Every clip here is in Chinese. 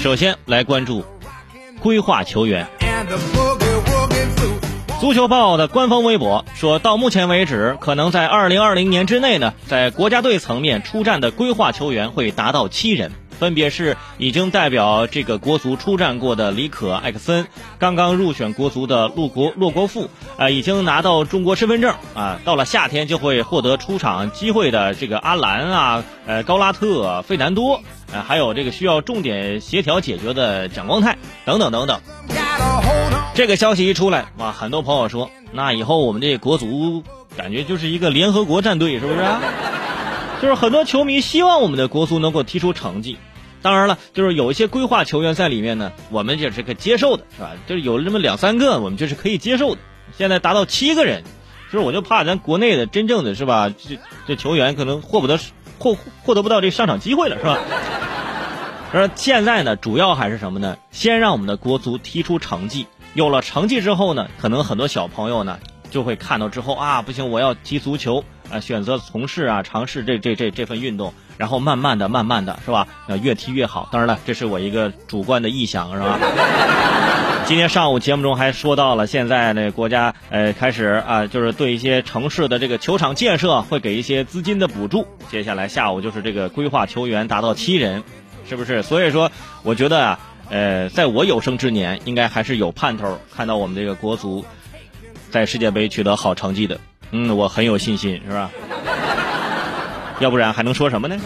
首先来关注规划球员。足球报的官方微博说到，目前为止，可能在二零二零年之内呢，在国家队层面出战的规划球员会达到七人，分别是已经代表这个国足出战过的李可、艾克森，刚刚入选国足的陆国骆国富，啊，已经拿到中国身份证啊，到了夏天就会获得出场机会的这个阿兰啊，呃，高拉特、费南多，呃，还有这个需要重点协调解决的蒋光太等等等等。这个消息一出来，哇，很多朋友说，那以后我们这国足感觉就是一个联合国战队，是不是？就是很多球迷希望我们的国足能够踢出成绩。当然了，就是有一些规划球员在里面呢，我们也是可接受的，是吧？就是有这么两三个，我们就是可以接受的。现在达到七个人，就是我就怕咱国内的真正的是吧？这这球员可能获不得获获得不到这上场机会了，是吧？而现在呢，主要还是什么呢？先让我们的国足踢出成绩。有了成绩之后呢，可能很多小朋友呢就会看到之后啊，不行，我要踢足球啊，选择从事啊，尝试这这这这份运动，然后慢慢的、慢慢的是吧？呃，越踢越好。当然了，这是我一个主观的臆想，是吧？今天上午节目中还说到了，现在呢，国家呃开始啊，就是对一些城市的这个球场建设会给一些资金的补助。接下来下午就是这个规划球员达到七人，是不是？所以说，我觉得啊。呃，在我有生之年，应该还是有盼头看到我们这个国足在世界杯取得好成绩的。嗯，我很有信心，是吧？要不然还能说什么呢？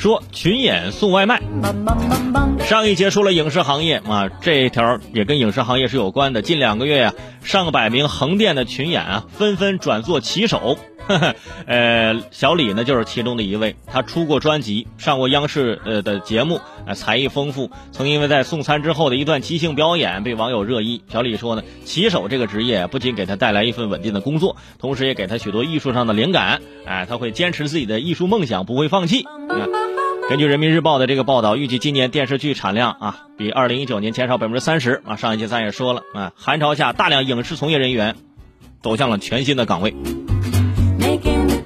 说群演送外卖。上一节说了影视行业啊，这一条也跟影视行业是有关的。近两个月呀，上百名横店的群演啊，纷纷转做骑手。呃，小李呢就是其中的一位，他出过专辑，上过央视呃的节目，啊，才艺丰富。曾因为在送餐之后的一段即兴表演被网友热议。小李说呢，骑手这个职业不仅给他带来一份稳定的工作，同时也给他许多艺术上的灵感。哎，他会坚持自己的艺术梦想，不会放弃。根据人民日报的这个报道，预计今年电视剧产量啊，比二零一九年减少百分之三十啊。上一期咱也说了啊，寒潮下大量影视从业人员走向了全新的岗位。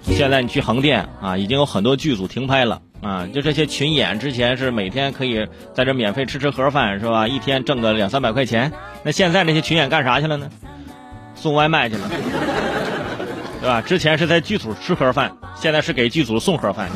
现在你去横店啊，已经有很多剧组停拍了啊。就这些群演之前是每天可以在这免费吃吃盒饭是吧？一天挣个两三百块钱。那现在那些群演干啥去了呢？送外卖去了，对吧？之前是在剧组吃盒饭，现在是给剧组送盒饭。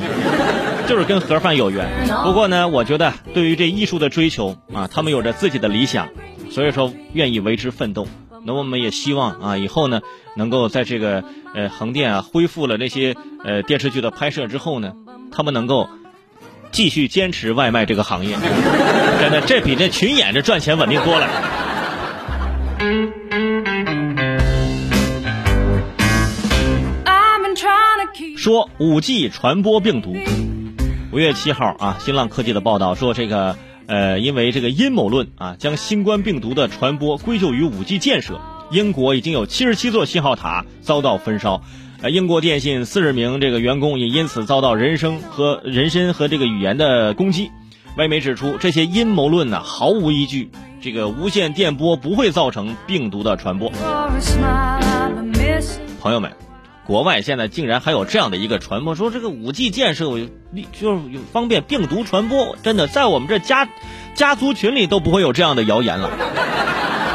就是跟盒饭有缘，不过呢，我觉得对于这艺术的追求啊，他们有着自己的理想，所以说愿意为之奋斗。那我们也希望啊，以后呢，能够在这个呃横店啊恢复了那些呃电视剧的拍摄之后呢，他们能够继续坚持外卖这个行业。真的，这比这群演这赚钱稳定多了。说五 G 传播病毒。五月七号啊，新浪科技的报道说，这个呃，因为这个阴谋论啊，将新冠病毒的传播归咎于五 G 建设。英国已经有七十七座信号塔遭到焚烧，呃，英国电信四十名这个员工也因此遭到人身和人身和这个语言的攻击。外媒指出，这些阴谋论呢毫无依据，这个无线电波不会造成病毒的传播。朋友们。国外现在竟然还有这样的一个传播，说这个五 G 建设有就是有方便病毒传播，真的在我们这家家族群里都不会有这样的谣言了。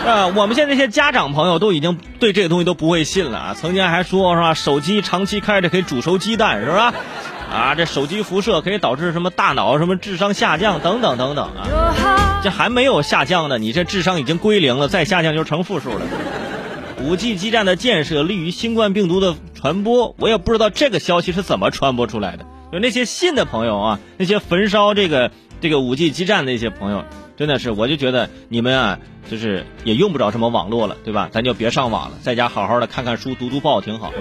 啊，我们现在这些家长朋友都已经对这个东西都不会信了啊！曾经还说是吧，手机长期开着可以煮熟鸡蛋是吧？啊，这手机辐射可以导致什么大脑什么智商下降等等等等啊！这还没有下降呢，你这智商已经归零了，再下降就成负数了。五 G 基站的建设利于新冠病毒的传播，我也不知道这个消息是怎么传播出来的。有那些信的朋友啊，那些焚烧这个这个五 G 基站的那些朋友，真的是，我就觉得你们啊，就是也用不着什么网络了，对吧？咱就别上网了，在家好好的看看书、读读报挺好。